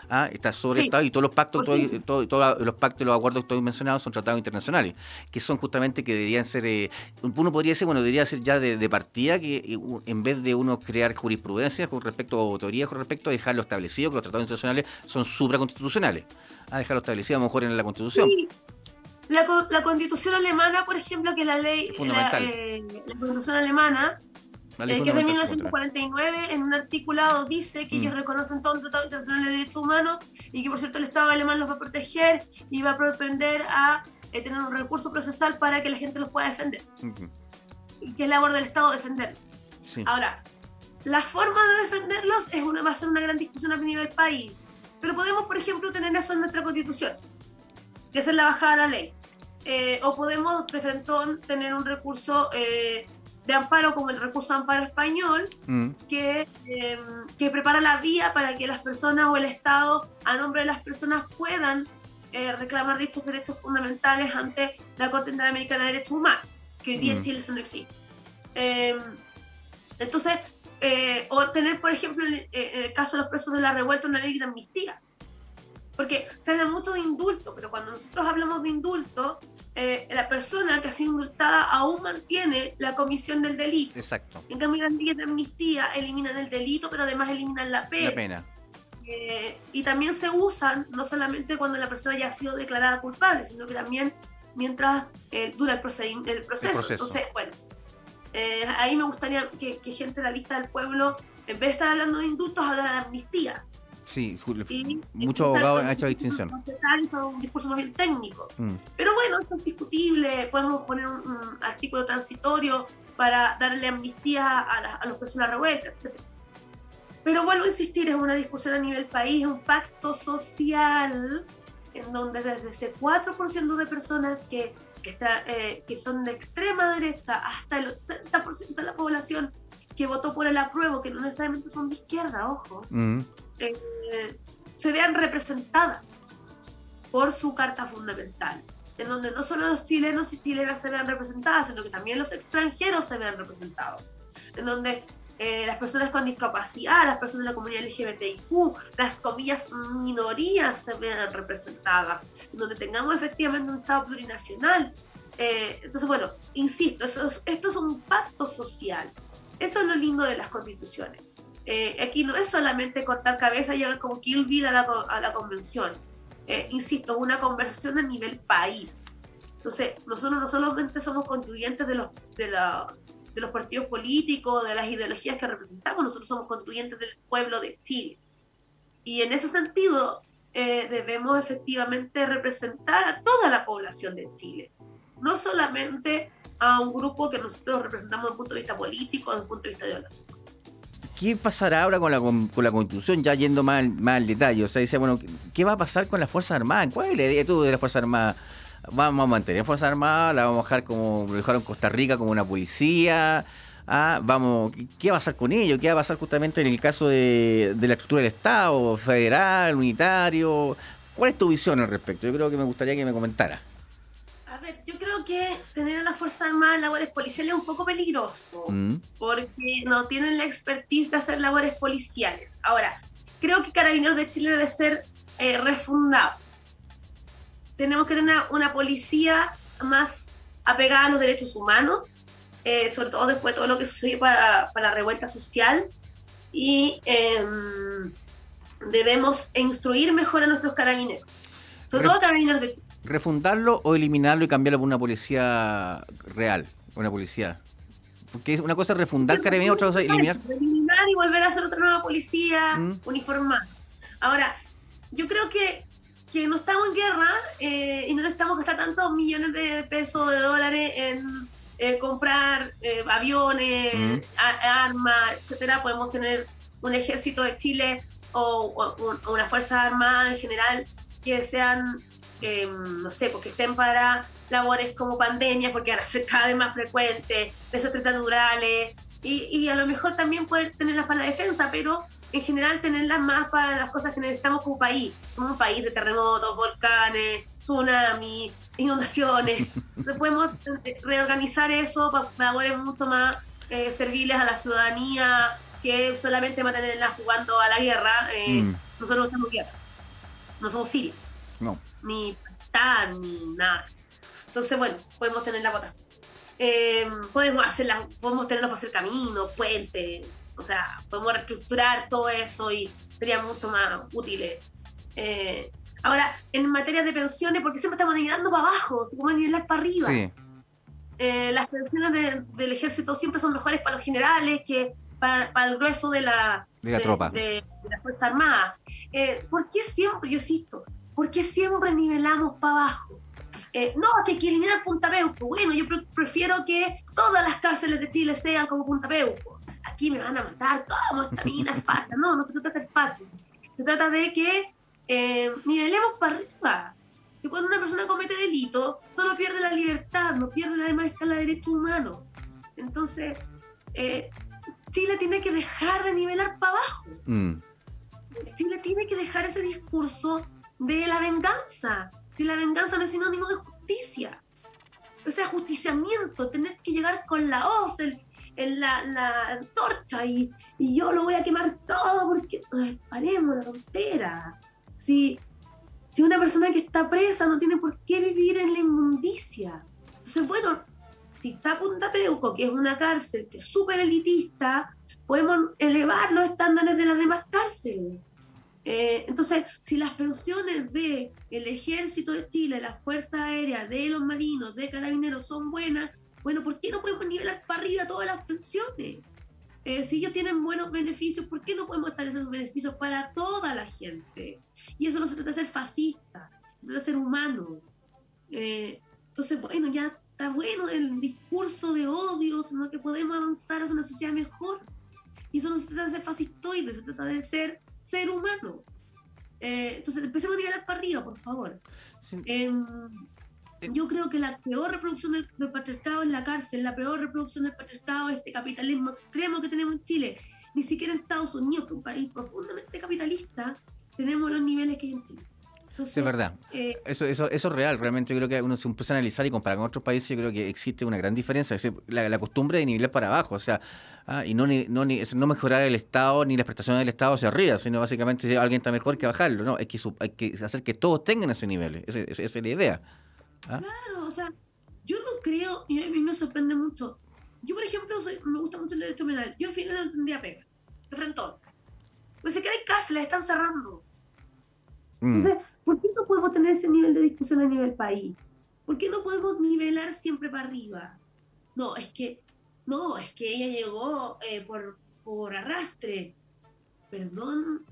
Speaker 3: ¿Ah? está sobre el Estado y todos los pactos, todos los pactos y los acuerdos que estoy mencionado son tratados internacionales, que son justamente que deberían ser, eh, uno podría decir, bueno, debería ser ya de, partida que eh, en vez de uno crear jurisprudencia con respecto o teorías con respecto a dejarlo establecido que los tratados internacionales son supraconstitucionales a dejarlo establecido a lo mejor en la Constitución.
Speaker 4: La, la, Constitución alemana, por ejemplo, que la ley,
Speaker 3: la,
Speaker 4: eh, la, Constitución alemana, que es de 1949, en un articulado dice que ellos mm. reconocen todo el Tratado Internacional de Derechos Humanos y que, por cierto, el Estado alemán los va a proteger y va a propender a eh, tener un recurso procesal para que la gente los pueda defender. Y que es labor del Estado defenderlos. Ahora, la forma de defenderlos es una, va a ser una gran discusión a nivel país pero podemos, por ejemplo, tener eso en nuestra constitución, que es la bajada de la ley. Eh, o podemos, de tener un recurso eh, de amparo como el recurso de amparo español, mm. que, em, que prepara la vía para que las personas o el Estado, a nombre de las personas, puedan eh, reclamar estos derechos fundamentales ante la Corte Interamericana de Derechos Humanos, que hoy día en mm. Chile eso no existe. Em, entonces, eh, o tener, por ejemplo, en, el caso de los presos de la revuelta, una ley de amnistía. Porque se habla mucho de indulto, pero cuando nosotros hablamos de indulto, eh, la persona que ha sido indultada aún mantiene la comisión del delito.
Speaker 3: Exacto.
Speaker 4: En cambio, las leyes de amnistía eliminan el delito, pero además eliminan la pena.
Speaker 3: La pena.
Speaker 4: Eh, y también se usan no solamente cuando la persona ya ha sido declarada culpable, sino que también mientras dura el, procedimiento, el proceso. Entonces, bueno, eh, ahí me gustaría que, gente de la lista del pueblo, en vez de estar hablando de indultos, hablara de amnistía.
Speaker 3: Sí, muchos abogados han hecho distinción.
Speaker 4: un discurso más bien técnico. Mm. Pero bueno, esto es discutible. Podemos poner un, artículo transitorio para darle amnistía a, a las personas revueltas, etc. Pero vuelvo a insistir, es una discusión a nivel país, es un pacto social en donde desde ese 4% de personas que que, eh, que son de extrema derecha, hasta el 80% de la población que votó por el apruebo, que no necesariamente son de izquierda, ojo, mm. Eh, se vean representadas por su carta fundamental, en donde no solo los chilenos y chilenas se vean representadas, sino que también los extranjeros se vean representados, en donde eh, las personas con discapacidad, las personas de la comunidad LGBTIQ, las comillas minorías se vean representadas, donde tengamos efectivamente un Estado plurinacional. Eh, entonces, bueno, insisto, esto es un pacto social. Eso es lo lindo de las constituciones. Eh, aquí no es solamente cortar cabeza y llegar como Kill Bill a la, a la convención. insisto, es una conversación a nivel país. Entonces, nosotros no solamente somos constituyentes de los, de la, de los partidos políticos, de las ideologías que representamos, nosotros somos constituyentes del pueblo de Chile. Y en ese sentido, eh, debemos efectivamente representar a toda la población de Chile, no solamente a un grupo que nosotros representamos desde el punto de vista político, desde el punto de vista ideológico.
Speaker 3: ¿Qué pasará ahora con la, con la Constitución? Ya yendo más, más al detalle. O sea, dice, bueno, ¿qué va a pasar con las Fuerzas Armadas? ¿Cuál es la idea tú de las Fuerzas Armadas? vamos a mantener Fuerza Armada, la vamos a dejar como lo dejaron Costa Rica como una policía. Ah, vamos, ¿qué va a pasar con ello? ¿Qué va a pasar justamente en el caso de, la estructura del Estado, federal, unitario? ¿Cuál es tu visión al respecto? Yo creo que me gustaría que me comentara.
Speaker 4: Ver, yo creo que tener a la Fuerza Armada en labores policiales es un poco peligroso, mm. porque no tienen la expertise de hacer labores policiales. Ahora, creo que Carabineros de Chile debe ser eh, refundado tenemos que tener una, policía más apegada a los derechos humanos, eh, sobre todo después de todo lo que sucedió para, la revuelta social, y em, debemos instruir mejor a nuestros carabineros, sobre todo carabineros de
Speaker 3: ¿Refundarlo o eliminarlo y cambiarlo por una policía real, una policía? Porque una cosa es refundar carabineros, otra cosa es eliminar.
Speaker 4: Eliminar y volver a hacer otra nueva policía mm. uniformada. Ahora, yo creo que que no estamos en guerra eh, y no necesitamos gastar tantos millones de pesos, de dólares en eh, comprar eh, aviones, armas, etcétera. Podemos tener un ejército de Chile o, una fuerza armada en general que sean, em, no sé, porque estén para labores como pandemias, porque van a ser cada vez más frecuentes, desastres naturales, y, y a lo mejor también poder tenerlas para la defensa, pero en general tenerlas más para las cosas que necesitamos como país, como un país de terremotos, volcanes, tsunamis, inundaciones. Entonces podemos eh, reorganizar eso para labores mucho más eh, serviles a la ciudadanía que solamente mantenerla jugando a la guerra. Eh, mm. Nosotros no estamos guerra. No somos Siria.
Speaker 3: No.
Speaker 4: Ni Pakistán, ni nada. Entonces, bueno, podemos tener la bota. Eh, podemos, hacerla, podemos tenerlos para hacer caminos, puentes, o sea, podemos reestructurar todo eso y sería mucho más útil. Eh, ahora, en materia de pensiones, porque siempre estamos nivelando para abajo, se puede nivelar para arriba. Sí. Eh, las pensiones del ejército siempre son mejores para los generales que para, el grueso de la,
Speaker 3: de la tropa.
Speaker 4: De, la Fuerza Armada. Eh, ¿Por qué siempre, yo insisto, por qué siempre nivelamos para abajo? Eh, no, que hay que eliminar Punta Peuco. Bueno, yo prefiero que todas las cárceles de Chile sean como Punta Peuco. Aquí me van a matar, como esta mina es facha. No, no se trata de ser facha. Se trata de que eh, nivelemos para arriba. Si cuando una persona comete delito, solo pierde la libertad, no pierde la demás escala de derechos humanos. Entonces, eh, Chile tiene que dejar de nivelar para abajo. Mm. Chile tiene que dejar ese discurso de la venganza si la venganza no es sinónimo de justicia. O sea, justiciamiento, tener que llegar con la hoz, en la, la, antorcha y, y, yo lo voy a quemar todo porque paremos la tontera. Si, si una persona que está presa no tiene por qué vivir en la inmundicia. Entonces, bueno, si está Punta Peuco, que es una cárcel que es súper elitista, podemos elevar los estándares de las demás cárceles. Eh, entonces, si las pensiones del el ejército de Chile, la Fuerza Aérea, de los marinos, de carabineros son buenas, bueno, ¿por qué no podemos nivelar para arriba todas las pensiones? Eh, si ellos tienen buenos beneficios, ¿por qué no podemos establecer esos beneficios para toda la gente? Y eso no se trata de ser fascista, se trata de ser humano. Eh, entonces, bueno, ya está bueno el discurso de odio, sino que podemos avanzar hacia una sociedad mejor. Y eso no se trata de ser fascistoide, se trata de ser ser humano. Eh, entonces, empecemos a mirar para arriba, por favor. Em, eh, yo creo que la peor reproducción del, patriarcado es la cárcel, la peor reproducción del patriarcado es este capitalismo extremo que tenemos en Chile. Ni siquiera en Estados Unidos, que es un país profundamente capitalista, tenemos los niveles que hay en Chile
Speaker 3: sí, es verdad. Eh, eso, eso, eso es real. Realmente yo creo que uno se empieza a analizar y comparar con otros países, yo creo que existe una gran diferencia. Es la, costumbre de nivelar para abajo, o sea, ah, y no, ni, no, ni, no mejorar el Estado ni las prestaciones del Estado hacia arriba, sino básicamente si alguien está mejor que bajarlo. No, hay que, hay que hacer que todos tengan ese nivel. Esa, es la idea.
Speaker 4: ¿ah? Claro, o sea, yo no creo, y a mí me sorprende mucho. Yo, por ejemplo, me gusta mucho el derecho penal. Yo al final no tendría pega, frente. Pues se que hay cárceles, están cerrando. Mm. Entonces, ¿Por qué no podemos tener ese nivel de discusión a nivel país? ¿Por qué no podemos nivelar siempre para arriba? No, es que, no, es que ella llegó eh, por, por arrastre. Perdón.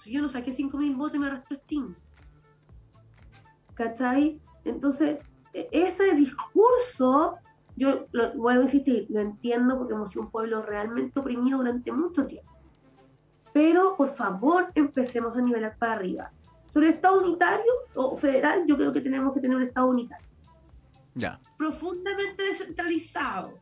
Speaker 4: Si yo no saqué 5.000 votos y me arrastró Steam. ¿Cachai? Entonces, e, ese discurso, yo lo vuelvo a insistir, lo entiendo porque hemos sido un pueblo realmente oprimido durante mucho tiempo. Pero, por favor, empecemos a nivelar para arriba sobre Estado unitario o federal, yo creo que tenemos que tener un Estado unitario.
Speaker 3: Ya.
Speaker 4: Profundamente descentralizado.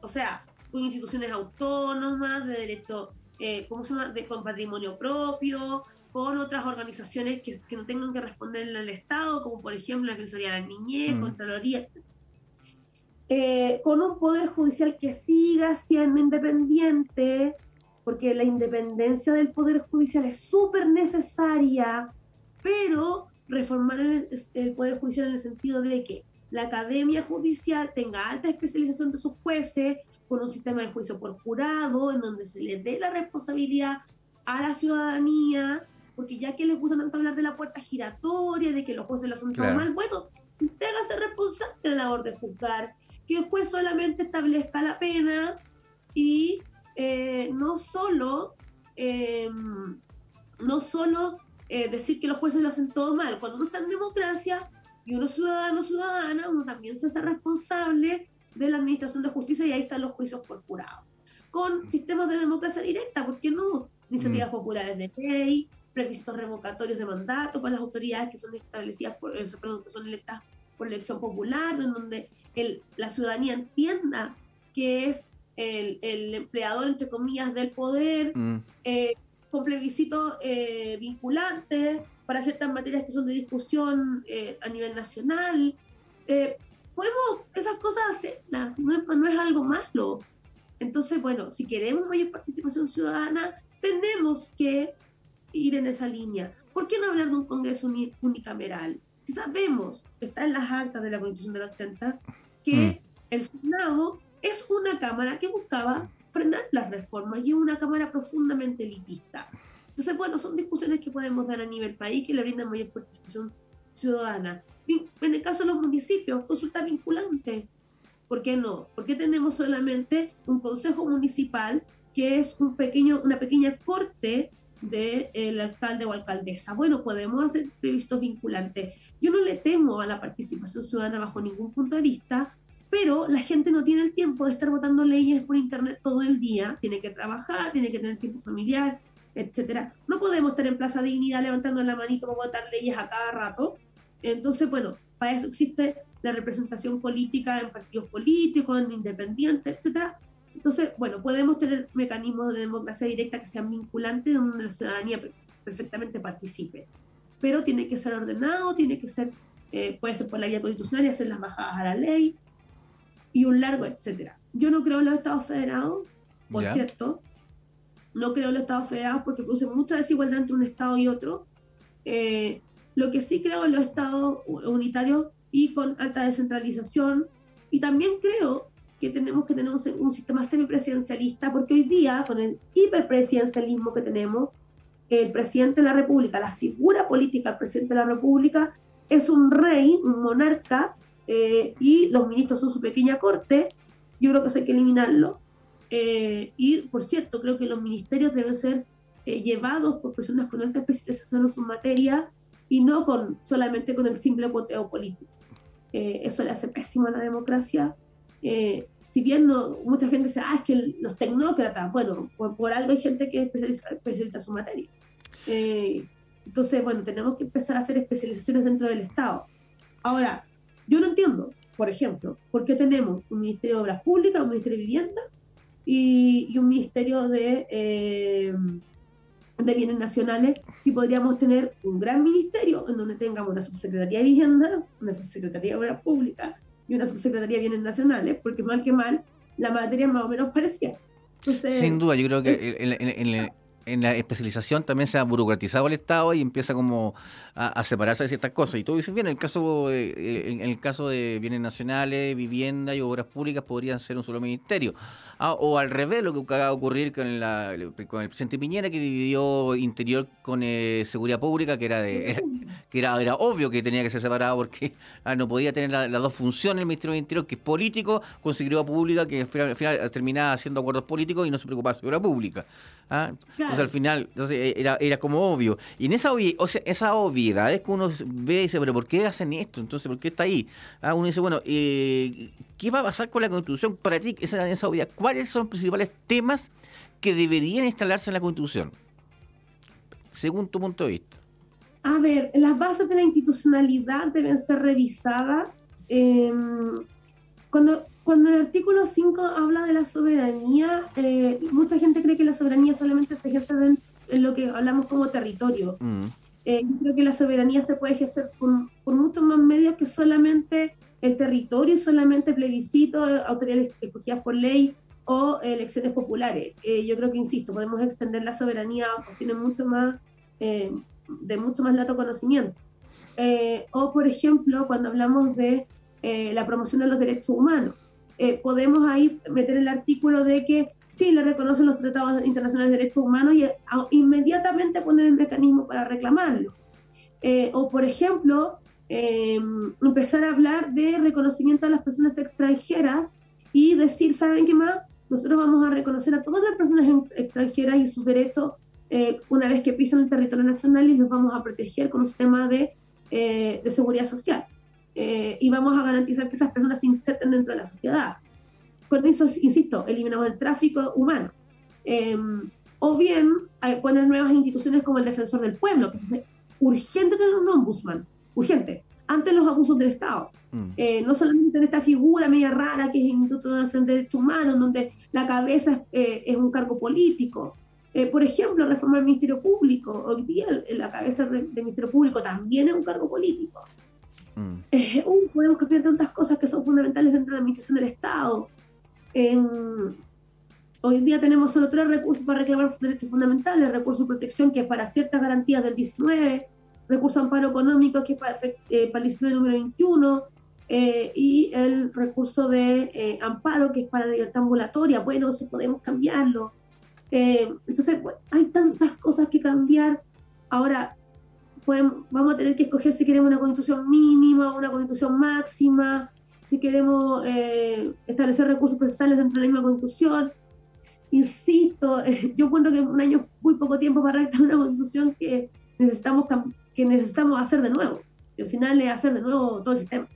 Speaker 4: O sea, con instituciones autónomas, de derecho, eh, ¿cómo se llama?, de, con patrimonio propio, con otras organizaciones que, que, no tengan que responderle al Estado, como por ejemplo la Defensoría de la Niñez, mm. Contraloría, eh, con un poder judicial que siga siendo independiente, porque la independencia del Poder Judicial es súper necesaria, pero reformar el, Poder Judicial en el sentido de que la Academia Judicial tenga alta especialización de sus jueces, con un sistema de juicio por jurado, en donde se le dé la responsabilidad a la ciudadanía, porque ya que les gusta tanto hablar de la puerta giratoria, de que los jueces lo hacen todo mal, bueno, ser responsable de la labor de juzgar, que el juez solamente establezca la pena y eh, no solo, eh, no solo eh, decir que los jueces lo hacen todo mal. Cuando uno está en democracia y uno es ciudadano ciudadana, uno también se hace responsable de la administración de justicia y ahí están los juicios por jurado. Con sistemas de democracia directa, ¿por qué no? Iniciativas mm. populares de ley, previstos revocatorios de mandato para las autoridades que son establecidas por, eh, perdón, que son electas por elección popular, en donde el, la ciudadanía entienda que es el, el, empleador, entre comillas, del poder, mm. eh, con plebiscito eh, vinculante para ciertas materias que son de discusión eh, a nivel nacional. podemos esas cosas hacerlas, no es, no es algo malo. Entonces, bueno, si queremos mayor participación ciudadana, tenemos que ir en esa línea. ¿Por qué no hablar de un Congreso unicameral? Si sabemos, está en las actas de la Constitución del 80, que mm. el Senado es una Cámara que buscaba frenar las reformas y es una Cámara profundamente elitista. Entonces, bueno, son discusiones que podemos dar a nivel país que le brindan mayor participación ciudadana. En el caso de los municipios, consulta vinculante. ¿Por qué no? Porque tenemos solamente un consejo municipal que es un pequeño, una pequeña corte del alcalde o alcaldesa. Bueno, podemos hacer previstos vinculantes. Yo no le temo a la participación ciudadana bajo ningún punto de vista, pero la gente no tiene el tiempo de estar votando leyes por internet todo el día. Tiene que trabajar, tiene que tener tiempo familiar, etcétera. No podemos estar en Plaza Dignidad levantando la manito para votar leyes a cada rato. Entonces, bueno, para eso existe la representación política en partidos políticos, en independientes, etcétera, entonces, bueno, podemos tener mecanismos de democracia directa que sean vinculantes donde la ciudadanía perfectamente participe. Pero tiene que ser ordenado, tiene que ser, eh, puede ser por la vía constitucional y hacer las bajadas a la ley y un largo, etcétera. Yo no creo en los estados federados, por cierto. No creo en los estados federados porque produce mucha desigualdad entre un estado y otro. Eh, lo que sí creo en los estados unitarios y con alta descentralización. Y también creo que tenemos que tener un, sistema semipresidencialista, porque hoy día, con el hiperpresidencialismo que tenemos, el presidente de la República, la figura política del presidente de la República, es un rey, un monarca, eh, y los ministros son su pequeña corte. Yo creo que eso hay que eliminarlo. Eh, y, por cierto, creo que los ministerios deben ser eh, llevados por personas con alta especialización en su materia y no con solamente con el simple poteo político. eso le hace pésimo a la democracia eh, si bien mucha gente dice, ah, es que los tecnócratas, bueno, por, algo hay gente que es especialista, en su materia. Eh, entonces, bueno, tenemos que empezar a hacer especializaciones dentro del Estado. Ahora, yo no entiendo, por ejemplo, por qué tenemos un Ministerio de Obras Públicas, un Ministerio de Vivienda y, un Ministerio de, eh, de Bienes Nacionales, si podríamos tener un gran ministerio en donde tengamos una subsecretaría de Vivienda, una subsecretaría de Obras Públicas, y una subsecretaría de bienes nacionales, porque mal que mal, la materia más o menos parecía.
Speaker 3: Sin duda, yo creo que en, en la especialización también se ha burocratizado el Estado y empieza como a, separarse de ciertas cosas. Y tú dices, bien, en el caso, eh, en, el caso de bienes nacionales, vivienda y obras públicas podrían ser un solo ministerio. Ah, o al revés, lo que acaba de ocurrir con, la, con el presidente Piñera, que dividió interior con eh, seguridad pública, que era, de, que era, era obvio que tenía que ser separado porque ah, no podía tener las dos funciones el Ministerio de Interior, que es político, con seguridad pública, que al final, terminaba haciendo acuerdos políticos y no se preocupaba de seguridad pública. ¿ah? Entonces al final entonces, eh, era, era como obvio. Y en esa, o sea, esa obviedad es que uno ve y dice, pero ¿por qué hacen esto? Entonces, ¿por qué está ahí? ¿Ah? Uno dice, bueno, eh, ¿qué va a pasar con la Constitución para ti? Esa, esa obviedad. ¿Cuáles son los principales temas que deberían instalarse en la Constitución? Según tu punto de vista.
Speaker 4: A ver, las bases de la institucionalidad deben ser revisadas. Em, cuando cuando el artículo 5 habla de la soberanía, eh, mucha gente cree que la soberanía solamente se ejerce en, lo que hablamos como territorio. Mm. Eh, yo creo que la soberanía se puede ejercer por, muchos más medios que solamente el territorio solamente plebiscito, autoridades escogidas por ley o elecciones populares. Eh, yo creo que, insisto, podemos extender la soberanía a tiene mucho más, de mucho más lato conocimiento. o, por ejemplo, cuando hablamos de la promoción de los derechos humanos. Eh, podemos ahí meter el artículo de que sí, le reconocen los tratados internacionales de derechos humanos y inmediatamente poner el mecanismo para reclamarlo. Eh, o, por ejemplo, eh, empezar a hablar de reconocimiento a las personas extranjeras y decir, ¿saben qué más? Nosotros vamos a reconocer a todas las personas extranjeras y sus derechos una vez que pisan el territorio nacional y los vamos a proteger con un sistema de, de seguridad social. Eh, y vamos a garantizar que esas personas se inserten dentro de la sociedad. Con eso, insisto, eliminamos el tráfico humano. Em, o bien poner nuevas instituciones como el defensor del pueblo, que es urgente tener un ombudsman, urgente, ante los abusos del Estado. Mm. Eh, no solamente en esta figura media rara que es el Instituto Nacional de Derechos Humanos, donde la cabeza es, eh, un cargo político. Eh, por ejemplo, reformar el Ministerio Público. Hoy día la cabeza del Ministerio Público también es un cargo político. Mm. podemos cambiar tantas cosas que son fundamentales dentro de la administración del Estado. hoy día tenemos solo tres recursos para reclamar derechos fundamentales, recurso de protección que es para ciertas garantías del 19, recurso de amparo económico que es para, eh, para el 19 número 21, eh, y el recurso de eh, amparo que es para libertad ambulatoria. Bueno, eso podemos cambiarlo. entonces, hay tantas cosas que cambiar. Ahora, vamos a tener que escoger si queremos una constitución mínima, una constitución máxima, si queremos establecer recursos procesales dentro de la misma constitución. Insisto, yo encuentro que un año muy poco tiempo para redactar una constitución que necesitamos que necesitamos hacer de nuevo. Y al final es hacer de nuevo todo el sistema.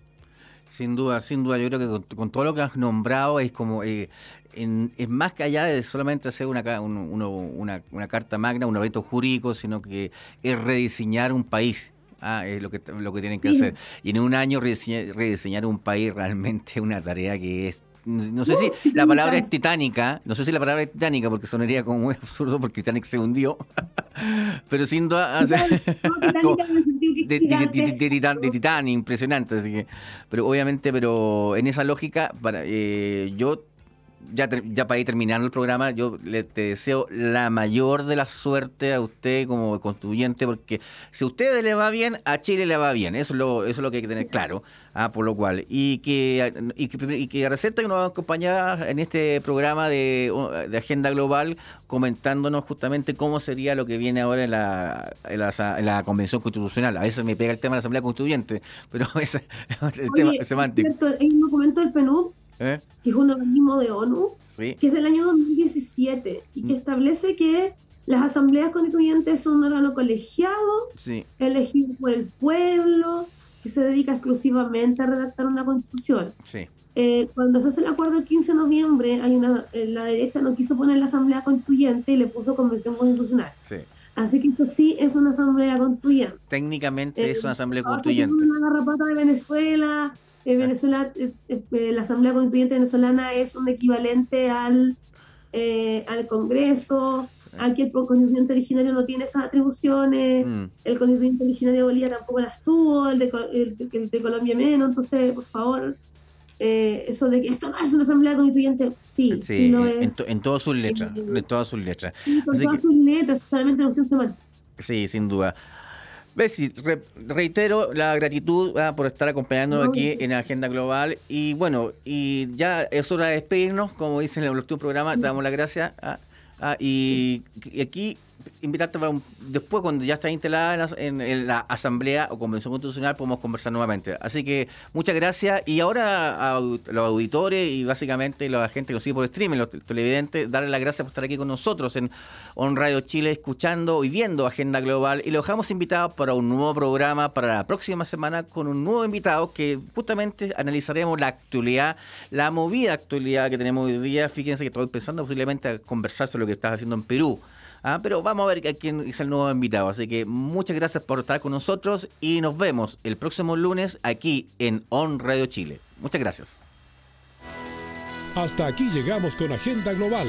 Speaker 3: Sin duda, sin duda, yo creo que con, todo lo que has nombrado es como eh, es más que allá de solamente hacer una, una, una, carta magna, un evento jurídico, sino que es rediseñar un país. Ah, es lo que, lo que tienen que hacer. Y en un año rediseñar, rediseñar un país realmente es una tarea que es no sé si la palabra es titánica, no sé si la palabra es titánica porque sonaría como muy absurdo porque Titanic se hundió, pero sin duda de, Titanic, impresionante, así que, pero obviamente, pero en esa lógica, para, eh, yo ya, ya para ir terminando el programa, yo le te deseo la mayor de la suerte a usted como constituyente, porque si a usted le va bien, a Chile le va bien. Eso es lo, eso es lo que hay que tener claro. Ah, por lo cual. Y que, y que, y que Receta que nos acompañar en este programa de, de, Agenda Global, comentándonos justamente cómo sería lo que viene ahora en la, en la, Convención Constitucional. A veces me pega el tema de la Asamblea Constituyente, pero ese es el tema semántico.
Speaker 4: Hay un documento del PNUD ¿Eh? que es un organismo de ONU, que es del año 2017 y que mm. establece que las asambleas constituyentes son un órgano colegiado, elegido por el pueblo, que se dedica exclusivamente a redactar una constitución. Eh, cuando se hace el acuerdo el 15 de noviembre, hay una, eh, la derecha no quiso poner la asamblea constituyente y le puso convención constitucional. Así que esto sí es una asamblea constituyente.
Speaker 3: Técnicamente es una asamblea constituyente.
Speaker 4: Una garrapata de Venezuela, eh, Venezuela, eh, eh, la Asamblea Constituyente venezolana es un equivalente al, al Congreso, aquí el constituyente originario no tiene esas atribuciones, mm. el constituyente originario de Bolivia tampoco las tuvo, el de, el, de Colombia menos, entonces, por favor, eso de que esto no es una asamblea constituyente, sí, sí, lo
Speaker 3: es. En, todas sus letras, en todas sus letras.
Speaker 4: en todas sus letras, solamente la cuestión semántica.
Speaker 3: Sí, sin duda. Bessie, reitero la gratitud ah, por estar acompañándonos aquí en Agenda Global. Y bueno, y ya es hora de despedirnos, como dicen en el último programa, te damos las gracias. Ah, ah, y, aquí invitarte para un, después cuando ya está instalada en la, Asamblea o Convención Constitucional podemos conversar nuevamente. Así que muchas gracias y ahora a los auditores y básicamente a la gente que nos sigue por streaming, los televidentes, darle las gracias por estar aquí con nosotros en On Radio Chile escuchando y viendo Agenda Global y los dejamos invitados para un nuevo programa para la próxima semana con un nuevo invitado que justamente analizaremos la actualidad, la movida actualidad que tenemos hoy día. Fíjense que estoy pensando posiblemente conversar sobre lo que está haciendo en Perú. ¿Ah? pero vamos a ver quién es el nuevo invitado. Así que muchas gracias por estar con nosotros y nos vemos el próximo lunes aquí en On Radio Chile. Muchas gracias.
Speaker 2: Hasta aquí llegamos con Agenda Global.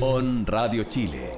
Speaker 1: On Radio Chile.